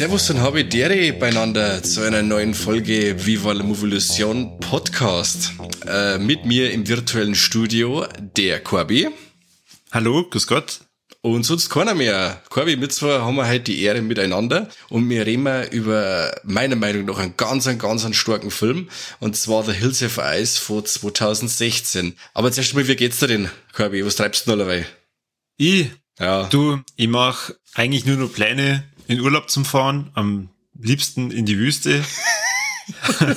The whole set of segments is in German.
Servus und habe Dere beieinander zu einer neuen Folge Viva la Movolution Podcast. Äh, mit mir im virtuellen Studio der Corby. Hallo, grüß Gott. Und sonst keiner mehr. Corby, mit zwar haben wir heute die Ehre miteinander und wir reden über meiner Meinung nach einen ganz, einen ganz einen starken Film und zwar The Hills of Ice von 2016. Aber zuerst mal, wie geht's dir denn, Corby? Was treibst du noch dabei? Ich? Ja. Du, ich mach eigentlich nur noch Pläne in Urlaub zum Fahren, am liebsten in die Wüste.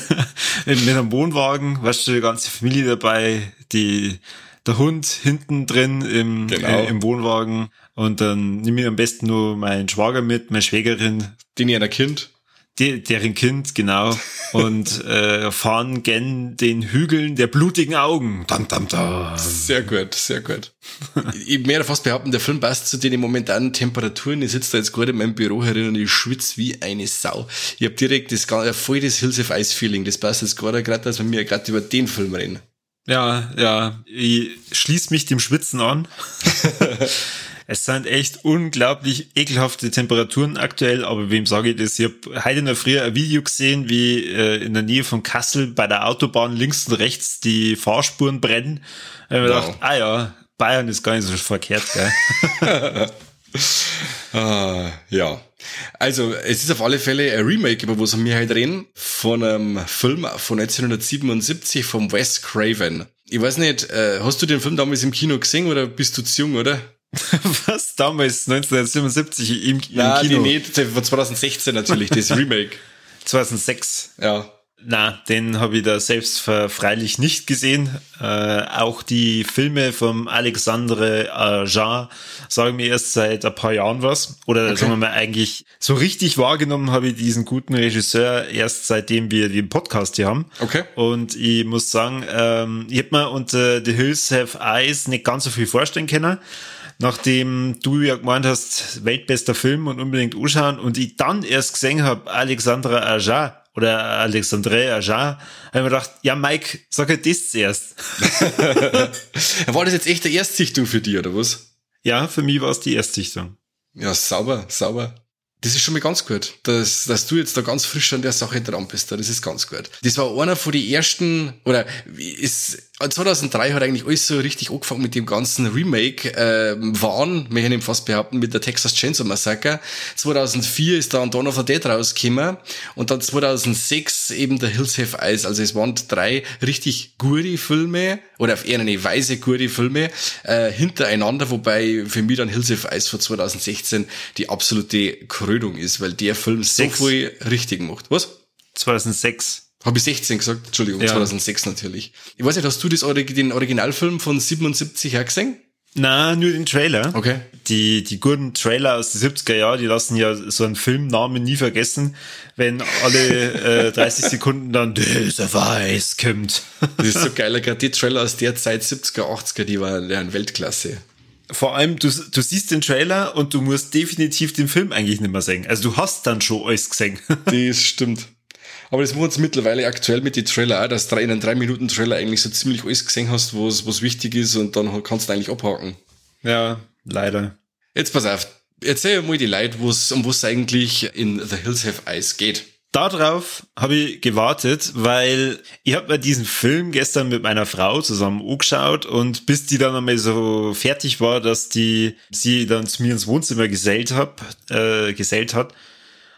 mit einem Wohnwagen, weißt du, die ganze Familie dabei, die, der Hund hinten drin im, genau. äh, im Wohnwagen und dann nehme ich am besten nur meinen Schwager mit, meine Schwägerin. Den ihr ein Kind? Die, deren Kind, genau. Und äh, fahren gen den Hügeln der blutigen Augen. Dam, dam, dam. Sehr gut, sehr gut. ich werde fast behaupten, der Film passt zu den momentanen Temperaturen. Ich sitze da jetzt gerade in meinem Büro herin und ich schwitze wie eine Sau. Ich habe direkt das voll das Hills of Ice Feeling. Das passt jetzt gerade, gerade dass wir mir gerade über den Film reden. Ja, ja. Ich schließe mich dem Schwitzen an. Es sind echt unglaublich ekelhafte Temperaturen aktuell, aber wem sage ich das? Ich habe heute in der Früh ein Video gesehen, wie äh, in der Nähe von Kassel bei der Autobahn links und rechts die Fahrspuren brennen. Habe ich wow. gedacht, ah ja, Bayern ist gar nicht so verkehrt, gell? ah, ja. Also, es ist auf alle Fälle ein Remake, über was wir heute reden, von einem Film von 1977 vom Wes Craven. Ich weiß nicht, äh, hast du den Film damals im Kino gesehen oder bist du zu jung, oder? Was? Damals 1977 im, im Na, Kino? Nee, nee, von 2016 natürlich, das Remake. 2006. Ja. Na, den habe ich da selbst freilich nicht gesehen. Äh, auch die Filme vom Alexandre Aja sagen mir erst seit ein paar Jahren was. Oder okay. sagen wir mal eigentlich so richtig wahrgenommen habe ich diesen guten Regisseur erst seitdem wir den Podcast hier haben. Okay. Und ich muss sagen, ähm, ich habe mir unter The Hills Have Eyes nicht ganz so viel vorstellen können nachdem du ja gemeint hast, weltbester Film und unbedingt anschauen und ich dann erst gesehen habe, Alexandra Aja oder Alexandre Aja, habe ich mir gedacht, ja Mike, sag halt das zuerst. war das jetzt echt der Erstsichtung für dich, oder was? Ja, für mich war es die Erstsichtung. Ja, sauber, sauber. Das ist schon mal ganz gut, dass, dass du jetzt da ganz frisch an der Sache dran bist. Das ist ganz gut. Das war einer von den ersten, oder ist 2003 hat eigentlich alles so richtig angefangen mit dem ganzen Remake, äh, waren, wir können fast behaupten, mit der Texas Chainsaw Massacre. 2004 ist dann Dawn of the Dead rausgekommen und dann 2006 eben der Hills Have Eyes. Also es waren drei richtig gute Filme, oder auf eher eine Weise gute Filme, äh, hintereinander, wobei für mich dann Hills Have Eyes von 2016 die absolute Krönung ist, weil der Film so viel richtig macht. Was? 2006. Habe ich 16 gesagt? Entschuldigung, ja. 2006 natürlich. Ich weiß nicht, hast du das, den Originalfilm von 77 her gesehen? Na, nur den Trailer. Okay. Die, die guten Trailer aus den 70er Jahren, die lassen ja so einen Filmnamen nie vergessen, wenn alle äh, 30 Sekunden dann dieser Weiß kommt. Das ist so geil, gerade die Trailer aus der Zeit 70er, 80er, die waren ja Weltklasse. Vor allem, du, du siehst den Trailer und du musst definitiv den Film eigentlich nicht mehr sehen. Also du hast dann schon alles gesehen. Das stimmt. Aber das machen uns mittlerweile aktuell mit den Trailer auch, dass du in einem 3-Minuten-Trailer eigentlich so ziemlich alles gesehen hast, was, was wichtig ist und dann kannst du eigentlich abhaken. Ja, leider. Jetzt pass auf. Erzähl mal die Leute, wo's, um was eigentlich in The Hills Have Eyes geht. Darauf habe ich gewartet, weil ich habe mir diesen Film gestern mit meiner Frau zusammen angeschaut und bis die dann einmal so fertig war, dass die sie dann zu mir ins Wohnzimmer gesellt, hab, äh, gesellt hat,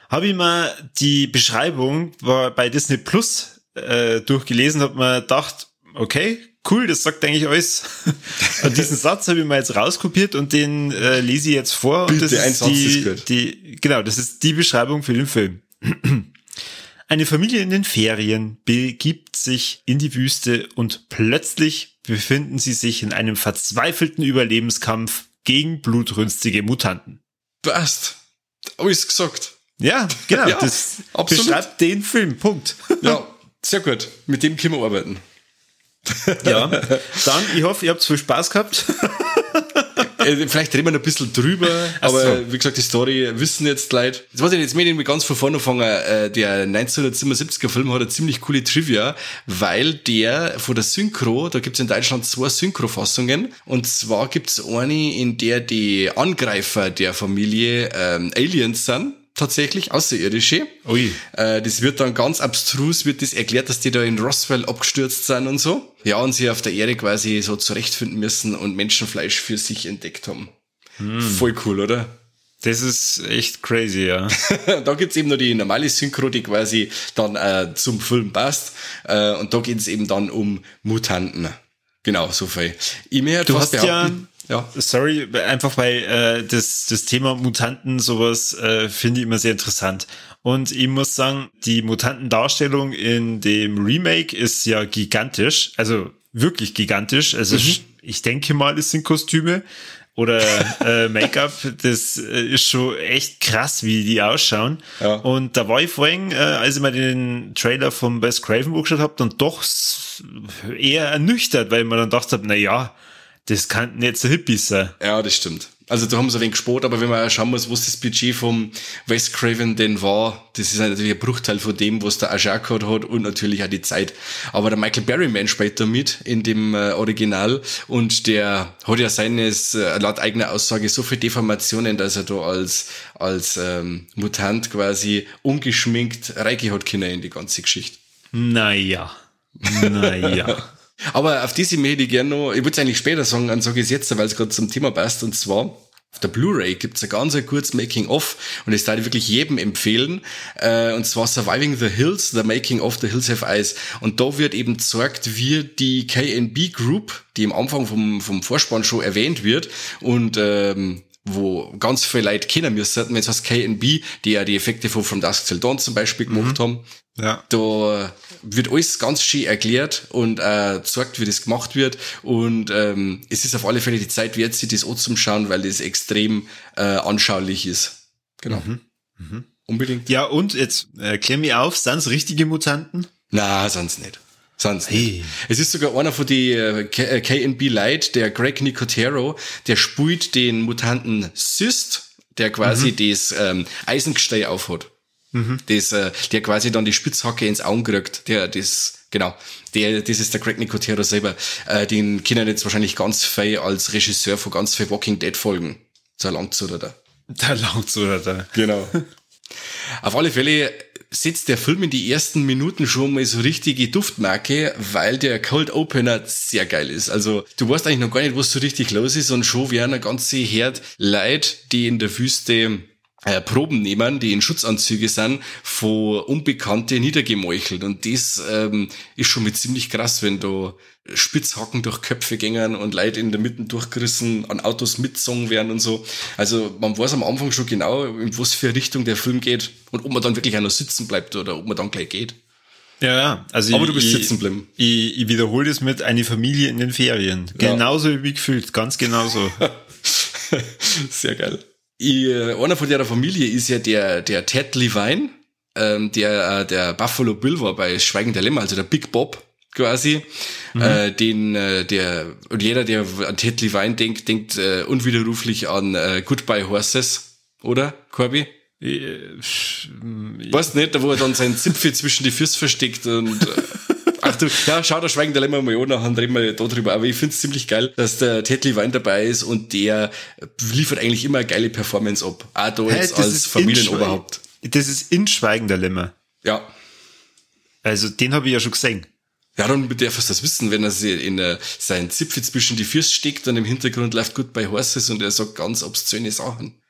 habe ich mal die Beschreibung bei Disney Plus äh, durchgelesen, habe mir gedacht, okay, cool, das sagt eigentlich alles. und diesen Satz habe ich mal jetzt rauskopiert und den äh, lese ich jetzt vor. Bitte, und das ist die, ist die, genau, das ist die Beschreibung für den Film. Eine Familie in den Ferien begibt sich in die Wüste und plötzlich befinden sie sich in einem verzweifelten Überlebenskampf gegen blutrünstige Mutanten. Passt. Alles gesagt. Ja, genau. ja, das absolut. beschreibt den Film. Punkt. ja, sehr gut. Mit dem können wir arbeiten. Ja, dann, ich hoffe, ihr habt viel Spaß gehabt. Äh, vielleicht reden wir noch ein bisschen drüber, aber so. wie gesagt, die Story wissen jetzt Leute. Jetzt weiß ich jetzt mit ganz von vorne anfangen. Äh, der 1977er Film hat eine ziemlich coole Trivia, weil der von der Synchro, da gibt's in Deutschland zwei Synchrofassungen. Und zwar gibt's eine, in der die Angreifer der Familie ähm, Aliens sind tatsächlich, Außerirdische. Ui. Äh, das wird dann ganz abstrus, wird das erklärt, dass die da in Roswell abgestürzt sind und so. Ja, und sie auf der Erde quasi so zurechtfinden müssen und Menschenfleisch für sich entdeckt haben. Hm. Voll cool, oder? Das ist echt crazy, ja. da gibt's eben noch die normale Synchro, die quasi dann äh, zum Film passt. Äh, und da geht's eben dann um Mutanten. Genau, so viel. Ich mir du hast ja ja. Sorry, einfach weil äh, das, das Thema Mutanten, sowas äh, finde ich immer sehr interessant. Und ich muss sagen, die Mutantendarstellung in dem Remake ist ja gigantisch, also wirklich gigantisch. Also mhm. ich denke mal, es sind Kostüme oder äh, Make-up, das äh, ist schon echt krass, wie die ausschauen. Ja. Und da war ich vorhin, äh, als ich mal den Trailer vom Best Craven angeschaut habe, dann doch eher ernüchtert, weil mir dann gedacht habe, na ja, das kann nicht so Hippies sein. Ja, das stimmt. Also da haben sie ein wenig gespart, aber wenn man schauen muss, was das Budget vom Wes Craven denn war, das ist natürlich ein Bruchteil von dem, was der gehabt hat und natürlich auch die Zeit. Aber der Michael Berryman spielt da mit in dem äh, Original und der hat ja seines, äh, laut eigener Aussage, so viele Deformationen, dass er da als, als ähm, Mutant quasi ungeschminkt Reiki hat können in die ganze Geschichte. Naja. Naja. Aber auf diese möchte ich gerne noch, ich würde es eigentlich später sagen, dann sage ich es jetzt, weil es gerade zum Thema passt, und zwar, auf der Blu-ray gibt's ein ganz kurz Making-of und das darf ich wirklich jedem empfehlen. Äh, und zwar Surviving the Hills, The Making of the Hills Have Eyes. Und da wird eben gezeigt, wie die KNB Group, die im Anfang vom, vom Vorspann schon erwähnt wird und ähm, wo ganz viele Leute kennen müssen, wenn es heißt KNB, die ja die Effekte von From Dusk Till Dawn zum Beispiel gemacht mhm. haben. Ja. Da wird alles ganz schön erklärt und äh, zeigt, wie das gemacht wird. Und ähm, es ist auf alle Fälle die Zeit wert, sich das anzuschauen, weil das extrem äh, anschaulich ist. Genau. Mhm. Mhm. Unbedingt. Ja, und jetzt äh, klär mir auf, sind's richtige Mutanten? Na, sind's nicht. Sonst hey. Es ist sogar einer von die äh, KNB äh, Light, der Greg Nicotero, der spielt den Mutanten Cyst, der quasi mhm. das ähm, Eisengestell aufhat. Mhm. Das, äh, der quasi dann die Spitzhacke ins Auge kriegt, der das, genau, der, das ist der Greg Nicotero selber. Äh, den kennen jetzt wahrscheinlich ganz viel als Regisseur von ganz viel Walking Dead Folgen. Der Langzuder. Der Langzuder. Genau. Auf alle Fälle setzt der Film in die ersten Minuten schon mal so richtige Duftmarke, weil der Cold Opener sehr geil ist. Also du weißt eigentlich noch gar nicht, was so richtig los ist und schon werden eine ganze Herd Leute, die in der Wüste äh, Proben nehmen, die in Schutzanzüge sind, von Unbekannte niedergemeuchelt. Und das ähm, ist schon mit ziemlich krass, wenn da Spitzhacken durch Köpfe gängern und Leute in der Mitte durchgerissen, an Autos mitzogen werden und so. Also man weiß am Anfang schon genau, in was für Richtung der Film geht und ob man dann wirklich auch noch sitzen bleibt oder ob man dann gleich geht. Ja, ja. Also Aber ich, du bist sitzen bleiben. Ich, ich wiederhole das mit eine Familie in den Ferien. Genauso ja. wie gefühlt, ganz genauso. Sehr geil. Ich, einer von der Familie ist ja der, der Ted Levine, ähm, der, äh, der Buffalo Bill war bei Schweigen der Lämmer, also der Big Bob quasi, mhm. äh, den, äh, der, und jeder, der an Ted Levine denkt, denkt äh, unwiderruflich an äh, Goodbye Horses, oder, Corby? Ich, äh, weißt nicht, da wo er dann seinen Zipfel zwischen die Füße versteckt und äh, Ach du, ja, schau, da schweigen der Lämmer mal an, dann reden wir da drüber. Aber ich find's ziemlich geil, dass der Ted Levine dabei ist und der liefert eigentlich immer eine geile Performance ab. Auch da hey, jetzt als Familienoberhaupt. Das ist in Schweigen der Lämmer. Ja. Also den habe ich ja schon gesehen. Ja, dann darf es das wissen, wenn er sich in uh, seinen Zipfel zwischen die Füße steckt und im Hintergrund läuft gut bei Horses und er sagt ganz obszöne Sachen.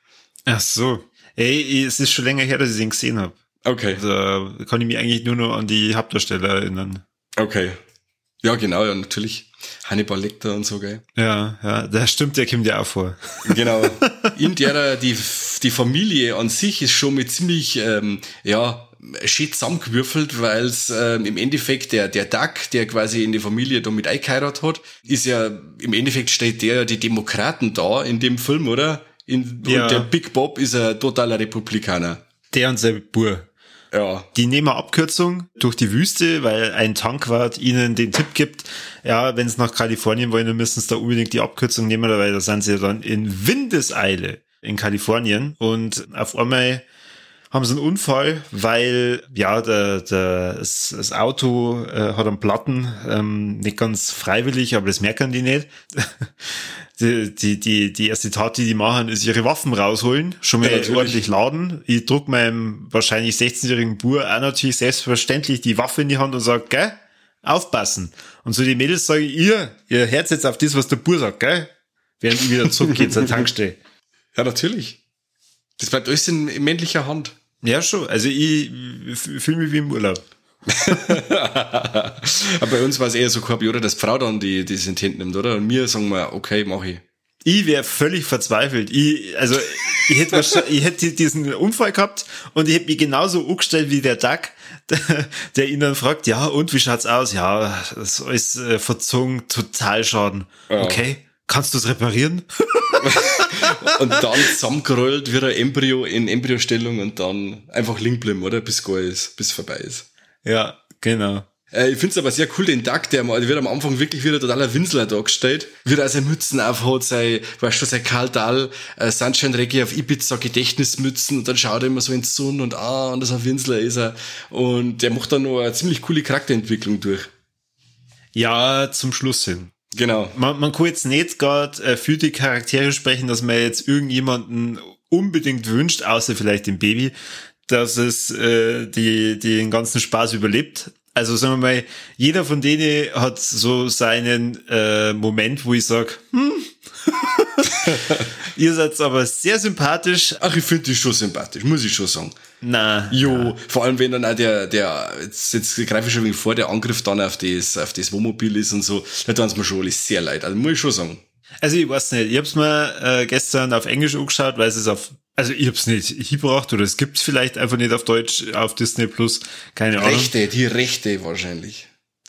Ach so. Ey, es ist schon länger her, dass ich ihn gesehen habe. Okay. Da kann ich mich eigentlich nur noch an die Hauptdarsteller erinnern. Okay. Ja, genau, ja, natürlich. Hannibal Lecter und so, gell? Ja, ja, das stimmt, der kommt ja auch vor. Genau. In der, die, die Familie an sich ist schon mit ziemlich, ähm, ja, schön zusammengewürfelt, weil es ähm, im Endeffekt der, der Duck, der quasi in die Familie damit eingeheiratet hat, ist ja, im Endeffekt steht der die Demokraten da in dem Film, oder? In, ja. Und der Big Bob ist ein totaler Republikaner. Der und sein Bur. Ja. Die nehmen eine Abkürzung durch die Wüste, weil ein Tankwart ihnen den Tipp gibt, ja, wenn sie nach Kalifornien wollen, dann müssen sie da unbedingt die Abkürzung nehmen, weil da sind sie dann in Windeseile in Kalifornien und auf einmal haben sie einen Unfall, weil ja der, der, das, das Auto äh, hat einen Platten, ähm, nicht ganz freiwillig, aber das merken die nicht. die, die, die, die erste Tat, die die machen, ist ihre Waffen rausholen, schon mal Ja, ordentlich laden. Ich druck meinem wahrscheinlich 16-jährigen Bur auch natürlich selbstverständlich die Waffe in die Hand und sag, gell, aufpassen. Und so die Mädels sagen, ihr, ihr hört jetzt auf das, was der Bur sagt, gell? Während ich wieder zurückgehe zur Tankstelle. Ja, natürlich. Das bleibt alles in männlicher Hand. Ja, schon. Also ich fühle mich wie im Urlaub. Aber bei uns war es eher so Korbi, oder? Dass die Frau dann die, die sind hinten nimmt, oder? Und mir sagen wir, okay, mach ich. Ich wäre völlig verzweifelt. Ich, also, ich hätte, ich hätte diesen Unfall gehabt und ich hätte mich genauso angestellt wie der Duck, der, der ihn dann fragt, ja, und wie schaut's aus? Ja, das ist alles äh, verzogen, total Schaden. Ja. Okay, kannst du es reparieren? Und dann zusammengerollt wie ein Embryo in Embryostellung und dann einfach liegen bleiben, oder? Bis gar ist, bis vorbei ist. Ja, genau. Äh, ich find's aber sehr cool, den Duck, der, mal- der wird am Anfang wirklich wieder totaler Winsler dargestellt. Wie er seine Mützen aufhat, sein, weißt du, sein Karl Dahl, äh, Sunshine Reggae auf Ibiza Gedächtnismützen und dann schaut er immer so ins Sonne und ah, und das ein Winsler ist er. Und der macht dann noch eine ziemlich coole Charakterentwicklung durch. Ja, zum Schluss hin. Genau. Man, man kann jetzt nicht gerade äh, für die Charaktere sprechen, dass man jetzt irgendjemanden unbedingt wünscht, außer vielleicht dem Baby, dass es äh, die, die den ganzen Spaß überlebt. Also sagen wir mal, jeder von denen hat so seinen äh, Moment, wo ich sag, hm, ihr seid aber sehr sympathisch. Ach, ich finde die schon sympathisch, muss ich schon sagen. Na, Jo, vor allem wenn dann auch der, der, jetzt, jetzt greife ich schon wenig vor, der Angriff dann auf das, auf das Wohnmobil ist und so, da tun es mir schon alles sehr leid. Also muss ich schon sagen. Also ich weiß nicht, ich hab's mir äh, gestern auf Englisch angeschaut, weil es ist auf, also ich hab's nicht hingebracht oder es gibt's vielleicht einfach nicht auf Deutsch auf Disney Plus, keine Ahnung. Rechte, die Rechte wahrscheinlich.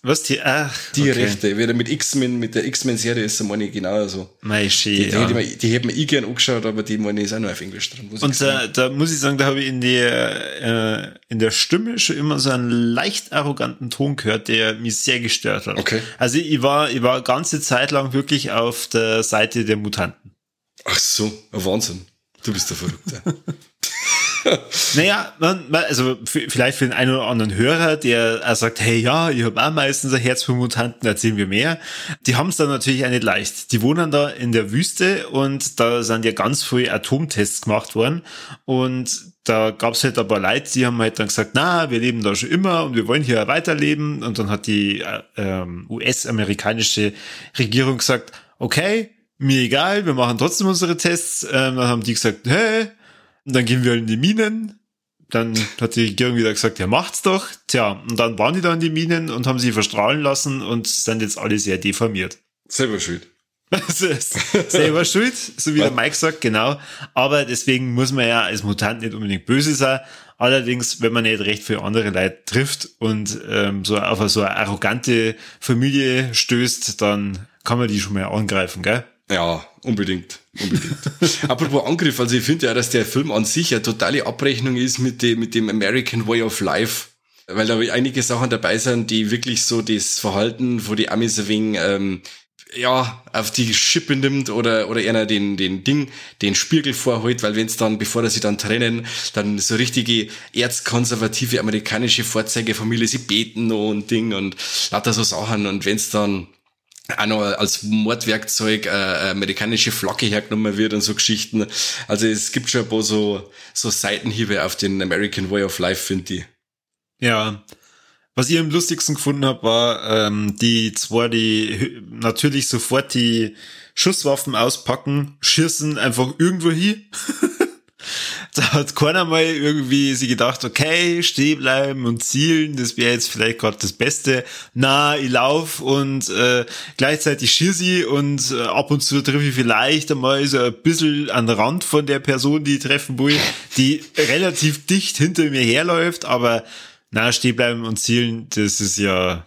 Was die, ach, Die okay. Rechte. Wieder mit X-Men, mit der X-Men-Serie ist es meine genau so. Mei, Die, schön, die, ja. hätte ich die hätte ich gern angeschaut, aber die meine ist auch nur auf Englisch drin. ich Und da, da muss ich sagen, da habe ich in der, äh, in der Stimme schon immer so einen leicht arroganten Ton gehört, der mich sehr gestört hat. Okay. Also ich war, ich war ganze Zeit lang wirklich auf der Seite der Mutanten. Ach so, ein Wahnsinn. Du bist der Verrückte. Naja, man, man, also vielleicht für den einen oder anderen Hörer, der sagt, hey ja, ich habe auch meistens ein Herz für Mutanten, erzählen wir mehr. Die haben es dann natürlich auch nicht leicht. Die wohnen da in der Wüste und da sind ja ganz viele Atomtests gemacht worden und da gab es halt ein paar Leute, die haben halt dann gesagt, na, wir leben da schon immer und wir wollen hier weiterleben. Und dann hat die äh, US-amerikanische Regierung gesagt, okay, mir egal, wir machen trotzdem unsere Tests. Ähm, dann haben die gesagt, hey, und dann gehen wir in die Minen. Dann hat die Regierung wieder gesagt, ja, macht's doch. Tja, und dann waren die da in die Minen und haben sie verstrahlen lassen und sind jetzt alle sehr deformiert. Selber schuld. Selber schuld, so wie der Mike sagt, genau. Aber deswegen muss man ja als Mutant nicht unbedingt böse sein. Allerdings, wenn man nicht recht für andere Leute trifft und ähm, so auf so eine arrogante Familie stößt, dann kann man die schon mal angreifen, gell? Ja, unbedingt. Unbedingt. Apropos Angriff, also ich finde ja, dass der Film an sich eine totale Abrechnung ist mit dem, mit dem American Way of Life. Weil da einige Sachen dabei sind, die wirklich so das Verhalten von die Amis ein wenig, ähm, ja, auf die Schippe nimmt oder, oder einer den, den Ding, den Spiegel vorholt, weil wenn's dann, bevor sie dann trennen, dann so richtige erzkonservative amerikanische Vorzeigefamilie, sie beten noch und Ding und lauter so Sachen und wenn's dann auch noch als Mordwerkzeug äh, eine amerikanische Flagge hergenommen wird und so Geschichten. Also es gibt schon ein paar so, so Seitenhiebe auf den American Way of Life, finde ich. Ja. Was ich am lustigsten gefunden habe, war ähm, die zwei, die natürlich sofort die Schusswaffen auspacken, schießen einfach irgendwo hin. da hat keiner mal irgendwie sich gedacht, okay, stehen bleiben und zielen, das wäre jetzt vielleicht gerade das Beste. Na, ich lauf und äh, gleichzeitig schieße ich und äh, ab und zu treffe ich vielleicht einmal so ein bisschen an den Rand von der Person, die ich treffen will, die relativ dicht hinter mir herläuft, aber na, stehen bleiben und zielen, das ist ja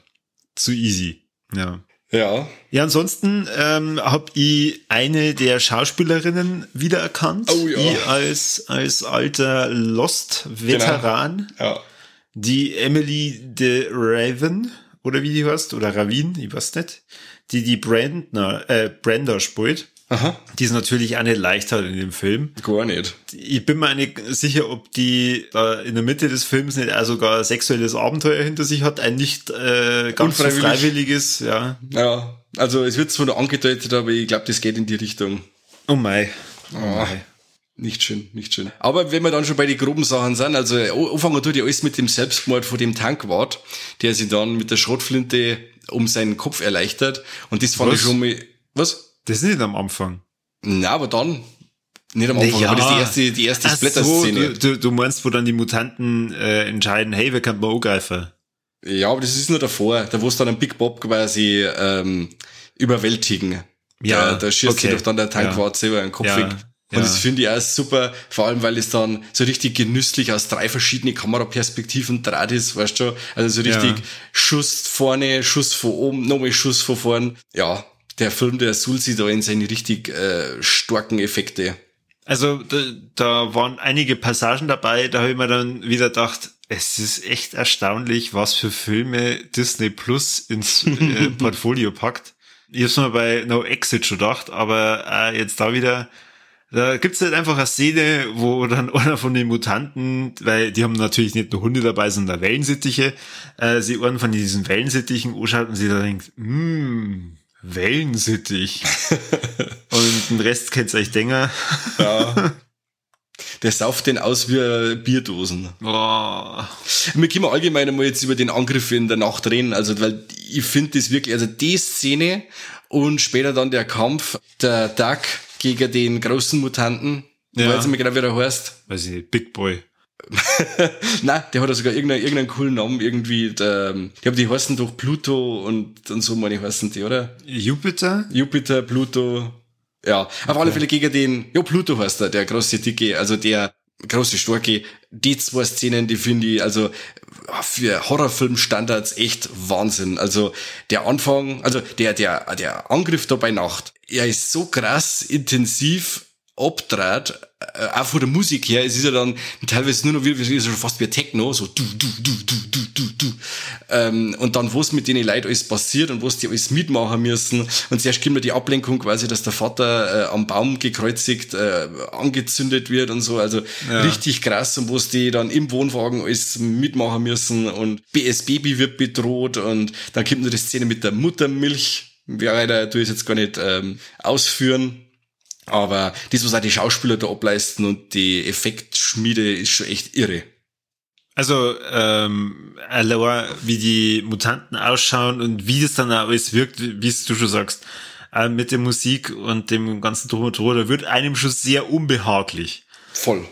zu easy. Ja. Ja. Ja, ansonsten ähm, habe ich eine der Schauspielerinnen wiedererkannt. Oh ja. Ich als, als alter Lost-Veteran. Ja. die Emily de Raven, oder wie die heißt, oder Ravin, ich weiß nicht, die die Brandner, äh, Brenda spielt. Aha. Die ist natürlich auch nicht leicht halt in dem Film. Gar nicht. Ich bin mir nicht sicher, ob die da in der Mitte des Films nicht auch sogar ein sexuelles Abenteuer hinter sich hat, ein nicht äh, ganz so freiwilliges, ja. Ja, also es wird zwar nur angedeutet, aber ich glaube, das geht in die Richtung. Oh mei. Oh Ah. mei. Nicht schön, nicht schön. Aber wenn wir dann schon bei den groben Sachen sind, also anfangen tut ja alles mit dem Selbstmord von dem Tankwart, der sich dann mit der Schrotflinte um seinen Kopf erleichtert. Und das fand Was? ich schon mal. Was? Das ist nicht am Anfang. Na, aber dann. Nicht am Anfang, Ja. aber das ist die erste, die erste Ach so, Splatter-Szene. du, du, meinst, wo dann die Mutanten äh, entscheiden, hey, wer kann man angreifen? Ja, aber das ist nur davor, da wo es dann einen Big Bob quasi ähm, überwältigen. Ja, da, da schießt okay. sich doch dann der Tankwart selber den Kopf Ja, weg. Und ja. das finde ich auch super, vor allem weil es dann so richtig genüsslich aus drei verschiedene Kameraperspektiven draht ist, weißt du? Also so richtig Ja. Schuss vorne, Schuss von oben, nochmal Schuss von vorn. Ja, der Film, der sich da in seine richtig äh, starken Effekte. Also da, da waren einige Passagen dabei, da habe ich mir dann wieder gedacht, es ist echt erstaunlich, was für Filme Disney Plus ins äh, Portfolio packt. Ich hab's mir bei No Exit schon gedacht, aber äh, jetzt da wieder, da gibt's halt einfach eine Szene, wo dann einer von den Mutanten, weil die haben natürlich nicht nur Hunde dabei, sondern Wellensittiche, äh, sie einen von diesen Wellensittichen anschaut und sie da denkt, hm, Wellensittich. und den Rest kennt's euch denken. Ja. Der sauft den aus wie äh, Bierdosen. Boah. Wir können allgemein einmal jetzt über den Angriff in der Nacht reden, also weil ich finde das wirklich, also die Szene und später dann der Kampf, der Duck gegen den großen Mutanten, Ja. weiß ich mir genau, wie der heißt. Weiß ich nicht, Big Boy. Nein, der hat ja sogar irgendeinen, irgendeinen coolen Namen irgendwie, der, ich glaube, die heißen doch Pluto und, und so meine heißen die, oder? Jupiter? Jupiter, Pluto. Ja, auf alle Fälle gegen den, ja, Pluto heißt er, der große Dicke, also der große Starke. Die zwei Szenen, die finde ich, also für Horrorfilmstandards echt Wahnsinn. Also der Anfang, also der, der, der Angriff da bei Nacht, er ist so krass intensiv abtrat, äh, auch von der Musik her, es ist ja dann teilweise nur noch wie, wie so fast wie Techno, so du, du, du, du, du, du, du. Ähm, und dann, was mit denen Leuten alles passiert und was die alles mitmachen müssen. Und zuerst kommt mir die Ablenkung quasi, dass der Vater äh, am Baum gekreuzigt, äh, angezündet wird und so. Also Ja. richtig krass und was die dann im Wohnwagen alles mitmachen müssen und BS Baby wird bedroht und dann kommt noch die Szene mit der Muttermilch. Ja, leider tue ich es jetzt gar nicht ähm, ausführen. Aber das, was auch die Schauspieler da ableisten und die Effektschmiede, ist schon echt irre. Also, ähm, allein wie die Mutanten ausschauen und wie das dann auch alles wirkt, wie es du schon sagst, äh, mit der Musik und dem ganzen Drum und Dran, da wird einem schon sehr unbehaglich. Voll.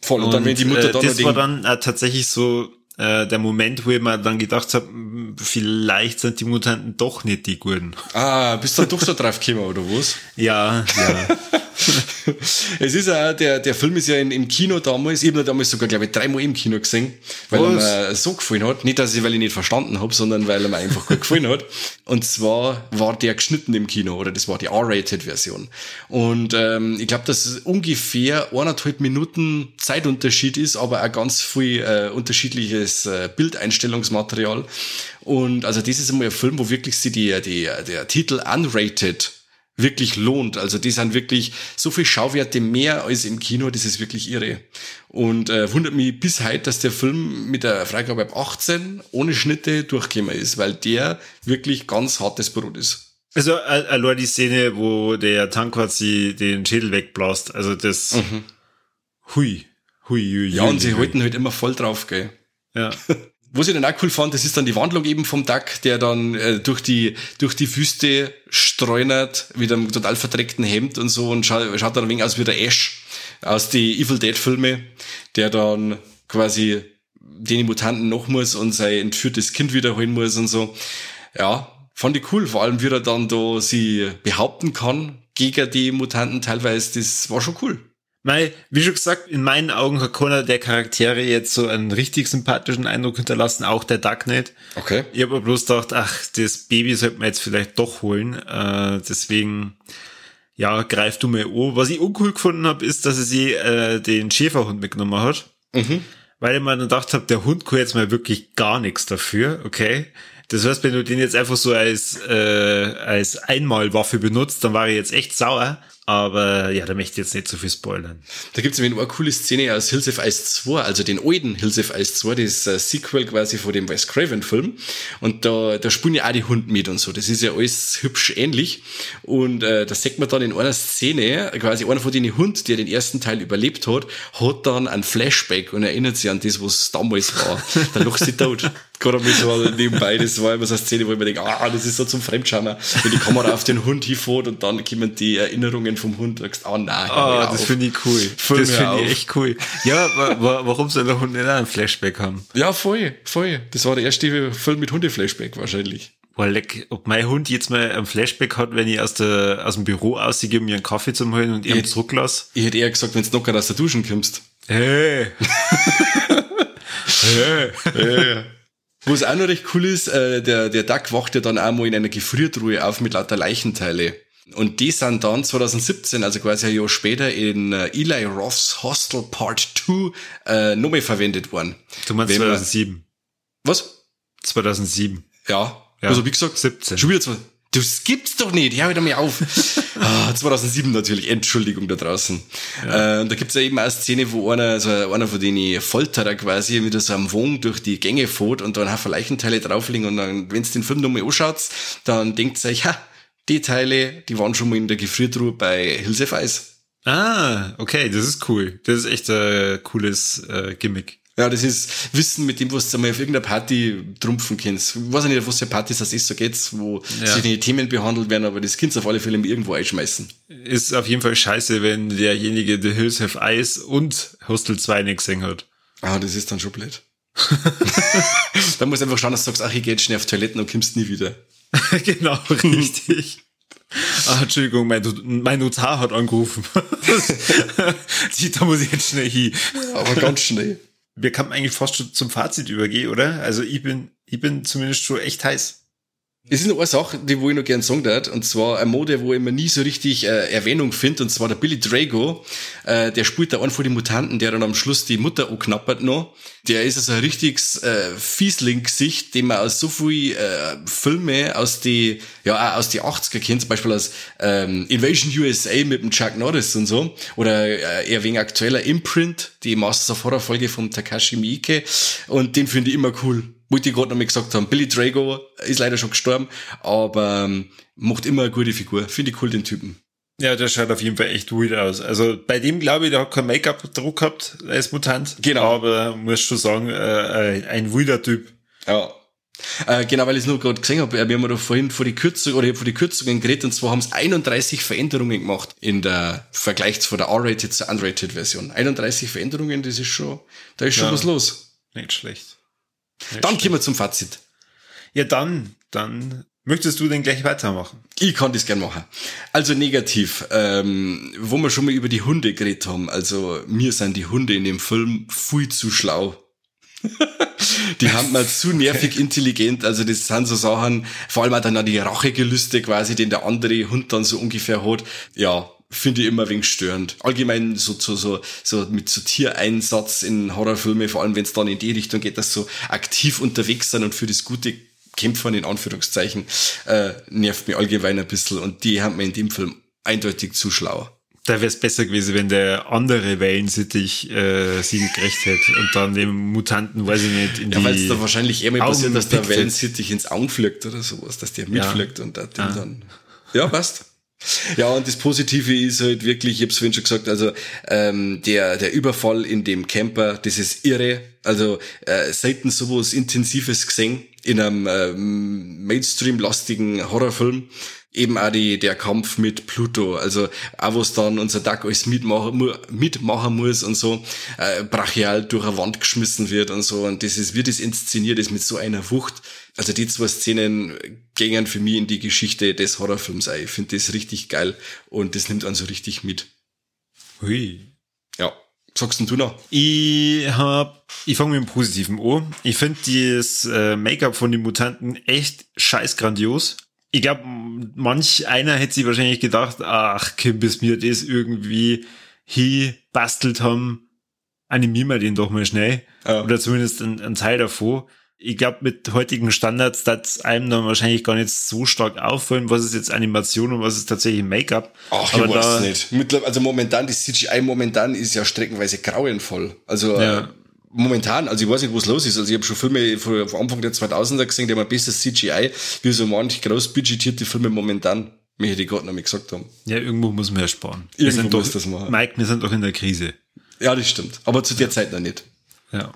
Voll. Und, dann, wenn die Mutter äh, dann das war dann äh, tatsächlich so äh, der Moment, wo ich mir dann gedacht habe, vielleicht sind die Mutanten doch nicht die Guten. Ah, bist du doch so drauf gekommen, oder was? Ja, ja. Es ist ja, der, der Film ist ja in, im Kino damals, ich habe ihn damals sogar, glaube ich, dreimal im Kino gesehen, weil Was? er mir so gefallen hat. Nicht, dass ich, weil ich nicht verstanden habe, sondern weil er mir einfach gut gefallen hat. Und zwar war der geschnitten im Kino, oder das war die R-Rated-Version. Und ähm, ich glaube, dass es ungefähr eineinhalb Minuten Zeitunterschied ist, aber auch ganz viel äh, unterschiedliches äh, Bildeinstellungsmaterial. Und also das ist einmal ein Film, wo wirklich sie die, die, der Titel Unrated wirklich lohnt. Also die sind wirklich so viel Schauwerte mehr als im Kino, das ist wirklich irre. Und äh, wundert mich bis heute, dass der Film mit der Freigabe ab 18 ohne Schnitte durchgekommen ist, weil der wirklich ganz hartes Brot ist. Also, äh, allein die Szene, wo der Tank quasi den Schädel wegblasst, also das, hui, hui, hui, Ja, hui, und sie hui. halten halt immer voll drauf, gell. Ja. Was ich dann auch cool fand, das ist dann die Wandlung eben vom Duck, der dann äh, durch die durch die Wüste streunert mit einem total verdreckten Hemd und so und schaut, schaut dann ein wenig aus wie der Ash aus die Evil Dead Filme, der dann quasi den Mutanten noch muss und sein entführtes Kind wiederholen muss und so. Ja, fand ich cool, vor allem wie er dann da sie behaupten kann gegen die Mutanten teilweise, das war schon cool. Mei, wie schon gesagt, in meinen Augen hat keiner der Charaktere jetzt so einen richtig sympathischen Eindruck hinterlassen, auch der Duck nicht. Okay. Ich habe bloß gedacht, ach, das Baby sollte man jetzt vielleicht doch holen. Äh, deswegen, ja, greif du mir an. Was ich uncool gefunden habe, ist, dass er sie äh, den Schäferhund mitgenommen hat. Mhm. weil ich mir dann gedacht habe, der Hund kann jetzt mal wirklich gar nichts dafür, okay? Das heißt, wenn du den jetzt einfach so als, äh, als Einmalwaffe benutzt, dann war ich jetzt echt sauer. Aber ja, da möchte ich jetzt nicht so viel spoilern. Da gibt's nämlich eine coole Szene aus Hills of Ice 2, also den alten Hills of Ice 2, das äh, Sequel quasi von dem Wes Craven Film. Und da, da spielen ja auch die Hunde mit und so. Das ist ja alles hübsch ähnlich. Und äh, da sieht man dann in einer Szene, quasi einer von den Hunden, der den ersten Teil überlebt hat, hat dann ein Flashback und erinnert sich an das, was damals war. Da lacht sie tot. Gerade bisschen nebenbei, das war immer so eine Szene, wo ich mir denke, ah, das ist so zum Fremdschaumer, wenn die Kamera auf den Hund hinfährt und dann kommen die Erinnerungen vom Hund und sagst, ah, nein, oh, das finde ich cool. Füll das finde ich echt cool. Ja, wa wa warum soll der Hund nicht einen Flashback haben? Ja, voll, voll. Das war der erste Film mit Hundeflashback wahrscheinlich. Boah, leck, ob mein Hund jetzt mal ein Flashback hat, wenn ich aus, der, aus dem Büro ausgehe, um mir einen Kaffee zu holen und ihn zurücklasse. Ich hätte eher gesagt, wenn du noch aus der Duschen kommst. Hey. hey. hey. Was auch noch recht cool ist, äh, der, der Duck wacht ja dann auch mal in einer Gefriertruhe auf mit lauter Leichenteile. Und die sind dann 2017, also quasi ein Jahr später, in äh, Eli Roths Hostel Part 2 äh, nochmal verwendet worden. Du meinst 2007? Was? 2007. Ja. ja. Also wie gesagt, 17. Schon wieder zwei. Das gibt's doch nicht, hör wieder mal auf. ah, 2007 natürlich, Entschuldigung da draußen. Ja. Äh, da gibt's ja eben auch eine Szene, wo einer, also einer von denen Folterer quasi mit so einem Wogen durch die Gänge fährt und dann Haufen Leichenteile drauflegen und dann, wenn's den Film nochmal anschaut, dann denkt ihr euch, ha, die Teile, die waren schon mal in der Gefriertruhe bei Hills of Ice. Ah, okay, das ist cool. Das ist echt ein cooles äh, Gimmick. Ja, das ist Wissen, mit dem was du mal auf irgendeiner Party trumpfen kannst. Ich weiß nicht, was für Partys das ist, so geht's, wo ja. sich die Themen behandelt werden, aber das kannst du auf alle Fälle irgendwo einschmeißen. Ist auf jeden Fall scheiße, wenn derjenige The Hills Have Ice und Hostel 2 nicht gesehen hat. Ah, das ist dann schon blöd. dann musst du einfach schauen, dass du sagst, ach, ich geh jetzt schnell auf Toiletten und kommst nie wieder. genau, richtig. Ach, Entschuldigung, mein, mein Notar hat angerufen. da muss ich jetzt schnell hin. Aber ganz schnell wir kann eigentlich fast schon zum Fazit übergehen, oder? Also ich bin, ich bin zumindest schon echt heiß. Es ist noch eine Sache, die wo ich noch gern sagen darf, und zwar eine Mode, wo ich mir nie so richtig äh, Erwähnung finde, und zwar der Billy Drago, äh, der spielt da einen von den Mutanten, der dann am Schluss die Mutter anknappert noch. Der ist also ein richtiges äh, Fiesling-Gesicht, den man aus so viel äh, Filme aus die, ja, aus die 80er kennt, zum Beispiel aus ähm, Invasion USA mit dem Chuck Norris und so, oder äh, eher wegen aktueller Imprint, die Masters of Horror Folge vom Takashi Miike, und den finde ich immer cool wollte ich gerade noch mal gesagt haben, Billy Drago ist leider schon gestorben, aber ähm, macht immer eine gute Figur. Finde ich cool, den Typen. Ja, der schaut auf jeden Fall echt weird aus. Also bei dem glaube ich, der hat kein Make-up-Druck gehabt als Mutant. Genau. Aber muss schon sagen, äh, ein weirder Typ. Ja. Äh, genau, weil ich es nur gerade gesehen habe, wir haben da vorhin vor die Kürzung oder ich vor die Kürzungen geredet und zwar haben es 31 Veränderungen gemacht in der Vergleich von der R-rated zur unrated Version. 31 Veränderungen, das ist schon, da ist schon ja, was los. Nicht schlecht. Dann kommen wir zum Fazit. Ja, dann, dann möchtest du denn gleich weitermachen? Ich kann das gern machen. Also negativ, ähm, wo wir schon mal über die Hunde geredet haben. Also mir sind die Hunde in dem Film viel zu schlau. die haben mal zu nervig intelligent. Also das sind so Sachen, vor allem auch dann die Rachegelüste quasi, den der andere Hund dann so ungefähr hat. Ja, finde ich immer wenig störend. Allgemein so, so, so, so mit so Tiereinsatz in Horrorfilme, vor allem wenn es dann in die Richtung geht, dass so aktiv unterwegs sind und für das gute Kämpfern in Anführungszeichen, äh, nervt mich allgemein ein bisschen und die haben mir in dem Film eindeutig zu schlau. Da wäre es besser gewesen, wenn der andere Wellensittich äh, sie gerecht hätte und dann dem Mutanten, weiß ich nicht, in ja, die Ja, weil es da wahrscheinlich eher mal passiert, dass der Wellensittich ins Auge fliegt oder sowas, dass der mitfliegt ja. und der ah. dann... Ja, passt. Ja, und das Positive ist halt wirklich, ich hab's vorhin schon gesagt, also ähm, der, der Überfall in dem Camper, das ist irre. Also äh, selten sowas Intensives gesehen in einem äh, Mainstream-lastigen Horrorfilm. Eben auch die, der Kampf mit Pluto, also auch was dann unser Duck alles mitmachen, mitmachen muss und so, äh, brachial durch eine Wand geschmissen wird und so. Und das ist, wie das inszeniert ist mit so einer Wucht also die zwei Szenen gingen für mich in die Geschichte des Horrorfilms ein. Ich finde das richtig geil und das nimmt einen so richtig mit. Hui. Ja. Sagst denn du noch? Ich hab, ich fange mit dem Positiven an. Ich finde das äh, Make-up von den Mutanten echt scheiß grandios. Ich glaube, manch einer hätte sich wahrscheinlich gedacht, ach, Kim, bis mir das irgendwie hier bastelt haben, animieren wir den doch mal schnell. Ja. Oder zumindest ein, ein Teil davon. Ich glaube, mit heutigen Standards, das einem dann wahrscheinlich gar nicht so stark auffallen, was ist jetzt Animation und was ist tatsächlich Make-up. Ach, ich weiß nicht. Also momentan, die CGI momentan ist ja streckenweise grauenvoll. Also ja. äh, momentan, also ich weiß nicht, was los ist. Also ich habe schon Filme von, Anfang der 2000er gesehen, die haben ein besseres CGI, wie so manche großbudgetierte Filme momentan. Mir hätte ich gerade noch mal gesagt haben. Ja, irgendwo muss man ja sparen. Irgendwo wir sind doch, das machen. Mike, wir sind doch in der Krise. Ja, das stimmt. Aber zu der Zeit noch nicht. Ja.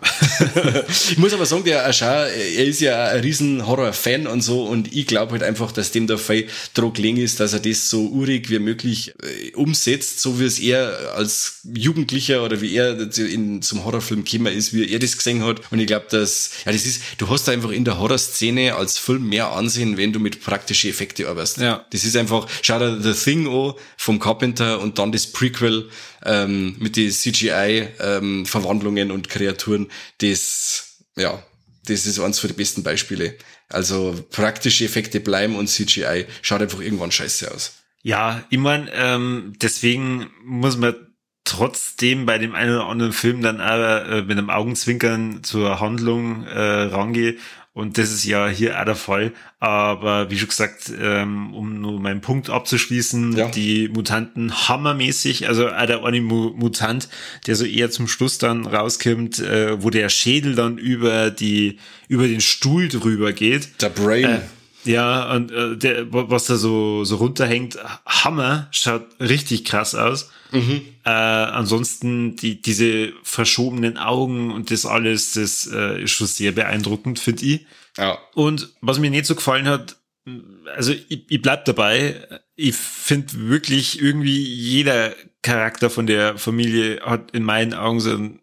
ich muss aber sagen, der Aschar, er ist ja ein riesen Horror-Fan und so und ich glaube halt einfach, dass dem der Fall Druck gelegen ist, dass er das so urig wie möglich äh, umsetzt, so wie es er als Jugendlicher oder wie er in, zum Horrorfilm gekommen ist, wie er das gesehen hat. Und ich glaube, dass, ja, das ist, du hast einfach in der Horrorszene als Film mehr Ansehen, wenn du mit praktischen Effekten arbeitest. Ja. Das ist einfach, schau dir The Thing an vom Carpenter und dann das Prequel ähm, mit den CGI-Verwandlungen ähm, und Kreaturen, das, ja, das ist eins für die besten Beispiele. Also praktische Effekte bleiben und CGI schaut einfach irgendwann scheiße aus. Ja, ich mein, ähm, deswegen muss man trotzdem bei dem einen oder anderen Film dann aber äh, mit einem Augenzwinkern zur Handlung äh, rangehen und das ist ja hier auch der Fall. Aber wie schon gesagt, ähm, um nur meinen Punkt abzuschließen, ja. die Mutanten hammermäßig, also auch der eine Mutant, der so eher zum Schluss dann rauskommt, äh, wo der Schädel dann über die, über den Stuhl drüber geht. Der Brain. Äh, ja, und äh, der, was da so, so runterhängt, Hammer, schaut richtig krass aus. Mhm. Äh, ansonsten die, diese verschobenen Augen und das alles, das äh, ist schon sehr beeindruckend, finde ich. Ja. Und was mir nicht so gefallen hat, also ich, ich bleib dabei, ich finde wirklich irgendwie jeder Charakter von der Familie hat in meinen Augen so einen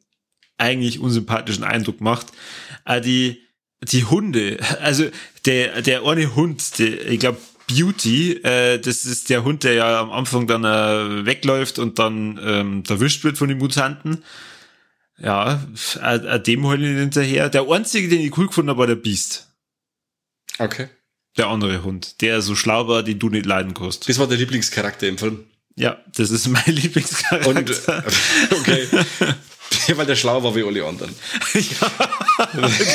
eigentlich unsympathischen Eindruck gemacht. Aber die, die Hunde, also der, der eine Hund, der, ich glaube, Beauty, äh, das ist der Hund, der ja am Anfang dann äh, wegläuft und dann ähm, erwischt wird von den Mutanten. Ja, äh, äh, dem holen ihn hinterher. Der einzige, den ich cool gefunden habe, war der Beast. Okay. Der andere Hund, der so schlau war, den du nicht leiden kannst. Das war der Lieblingscharakter im Film. Ja, das ist mein Lieblingscharakter. Und, äh, okay. Weil der schlau war wie alle anderen. ja,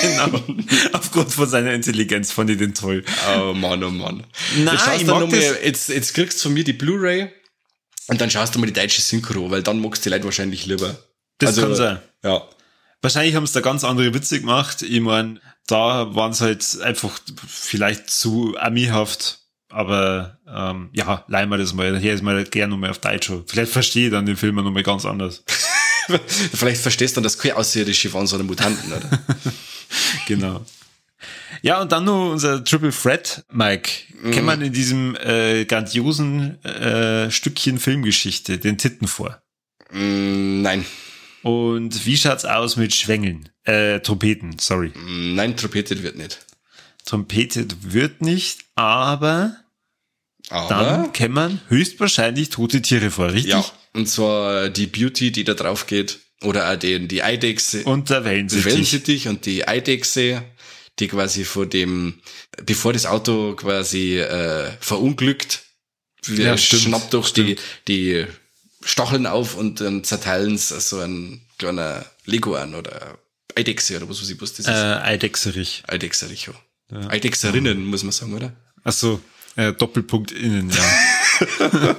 genau. Aufgrund von seiner Intelligenz fand ich den toll. Oh Mann, oh Mann. Nein, jetzt, schaust dann mal, jetzt, jetzt kriegst du von mir die Blu-ray und dann schaust du mal die deutsche Synchro, weil dann magst du die Leute wahrscheinlich lieber. Das also, kann sein. Ja. Wahrscheinlich haben es da ganz andere Witze gemacht. Ich meine, da waren es halt einfach vielleicht zu amihaft. Aber ähm, ja, leih mal das mal. Hier ist mal gerne nochmal auf Deutsch. Vielleicht verstehe ich dann den Film nochmal ganz anders. Vielleicht verstehst du dann, dass keine Außerirdische waren, sondern Mutanten, oder? genau. Ja, und dann nur unser Triple Threat, Mike. Mhm. Kennt man in diesem äh, grandiosen äh, Stückchen Filmgeschichte den Titten vor? Mm, nein. Und wie schaut's aus mit Schwängeln? Äh, Trompeten, sorry. Mm, nein, trompetet wird nicht. Trompetet wird nicht, aber, aber dann kennt man höchstwahrscheinlich tote Tiere vor, richtig? Ja, und zwar die Beauty, die da drauf geht. Oder auch den, die Eidechse. Und der Wellensittich. Wellensittich und die Eidechse, die quasi vor dem, bevor das Auto quasi äh, verunglückt, ja, schnappt durch die, die Stacheln auf und dann zerteilen es so ein kleiner Lego an oder Eidechse oder was weiß ich, was das ist. Äh, Eidechserich. Eidechserich, ja. ja. Eidechserinnen, muss man sagen, oder? Ach so, äh, Doppelpunkt innen, ja.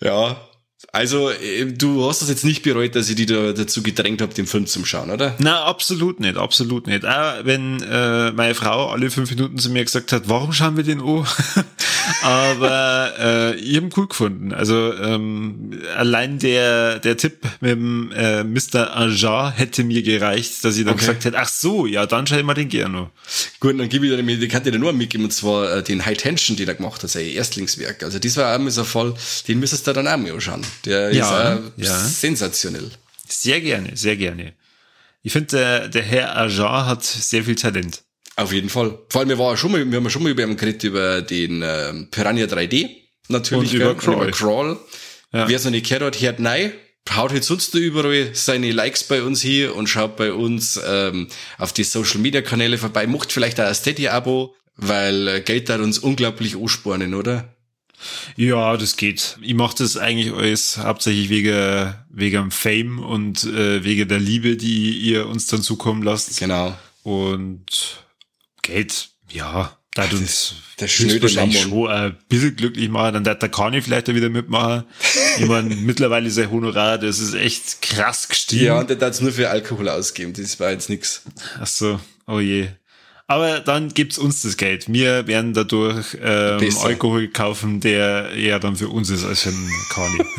ja, also, äh, du hast das jetzt nicht bereut, dass ich dich da dazu gedrängt habe, den Film zu schauen, oder? Na, absolut nicht, absolut nicht. Auch wenn äh, meine Frau alle fünf Minuten zu mir gesagt hat, warum schauen wir den an? Aber äh, ich habe ihn cool gefunden. Also ähm, allein der der Tipp mit dem äh, Mr. Ajar hätte mir gereicht, dass ich dann okay. gesagt hätte, ach so, ja, dann schau ich mal den gerne. Gut, dann gebe ich dir, die kann dir nur mitgeben, und zwar äh, den High Tension, den er gemacht hat, sein Erstlingswerk. Also das war auch so voll, den müsstest du dann auch mal anschauen. Der ja, ist äh, ja. sensationell. Sehr gerne, sehr gerne. Ich finde, der, der Herr Ajar hat sehr viel Talent. Auf jeden Fall. Vor allem, wir, waren schon mal, wir haben schon mal über ihn geredet, über den äh, Piranha 3D. Natürlich. Und über Crawl. Über Crawl. Ja. Wer es noch nicht gehört hat, hört nein. Haut jetzt sonst überall seine Likes bei uns hier und schaut bei uns ähm, auf die Social Media Kanäle vorbei. Macht vielleicht auch ein Steady-Abo, weil äh, Geld hat uns unglaublich anspornen, oder? Ja, das geht. Ich mache das eigentlich alles hauptsächlich wegen, wegen dem Fame und äh, wegen der Liebe, die ihr uns dann zukommen lasst. Genau. Und Geld, ja, da hat uns der wahrscheinlich schon ein bisschen glücklich machen. Dann der Kani vielleicht auch wieder mitmachen. Ich meine, mittlerweile ist sein Honorar, das ist echt krass gestiegen. Ja, und der hat es nur für Alkohol ausgeben. Das war jetzt nix. Ach so, oh je. Aber dann gibt's uns das Geld. Wir werden dadurch ähm. Alkohol kaufen, der eher dann für uns ist als für den Kani.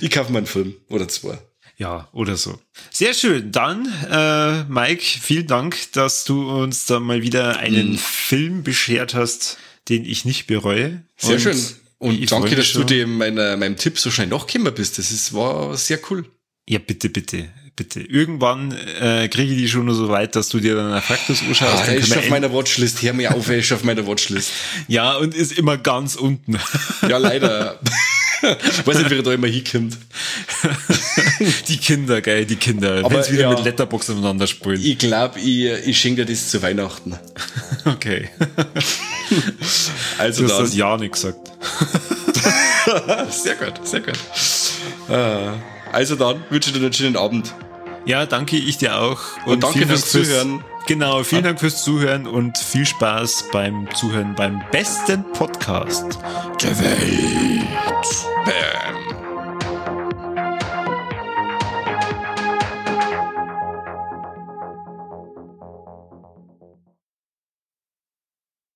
Ich kaufe mal einen Film oder zwei. Ja, oder so. Sehr schön. Dann, äh, Mike, vielen Dank, dass du uns da mal wieder einen Mhm. Film beschert hast, den ich nicht bereue. Sehr Und schön. Und danke, dass du dem meiner, meinem Tipp so schnell nachgekommen bist. Das ist, war sehr cool. Ja, bitte, bitte, bitte. Irgendwann äh, kriege ich die schon nur so weit, dass du dir dann einen Faktus anschaust. Ah, ist auf meiner Watchlist. Hör mir auf, ist auf meiner Watchlist. ja, und ist immer ganz unten. Ja, leider. Weiß nicht, wie er da immer hinkommt. die Kinder, geil, die Kinder. Aber Wenn sie wieder ja. mit Letterbox miteinander spielen. Ich glaube, ich, ich schenke dir das zu Weihnachten. Okay. Also Du hast das ja nicht gesagt. Sehr gut, sehr gut. Äh, Also dann wünsche ich dir einen schönen Abend. Ja, danke ich dir auch. Und danke vielen fürs Dank Zuhören. Genau, vielen Dank fürs Zuhören und viel Spaß beim Zuhören beim besten Podcast der Welt. Bam.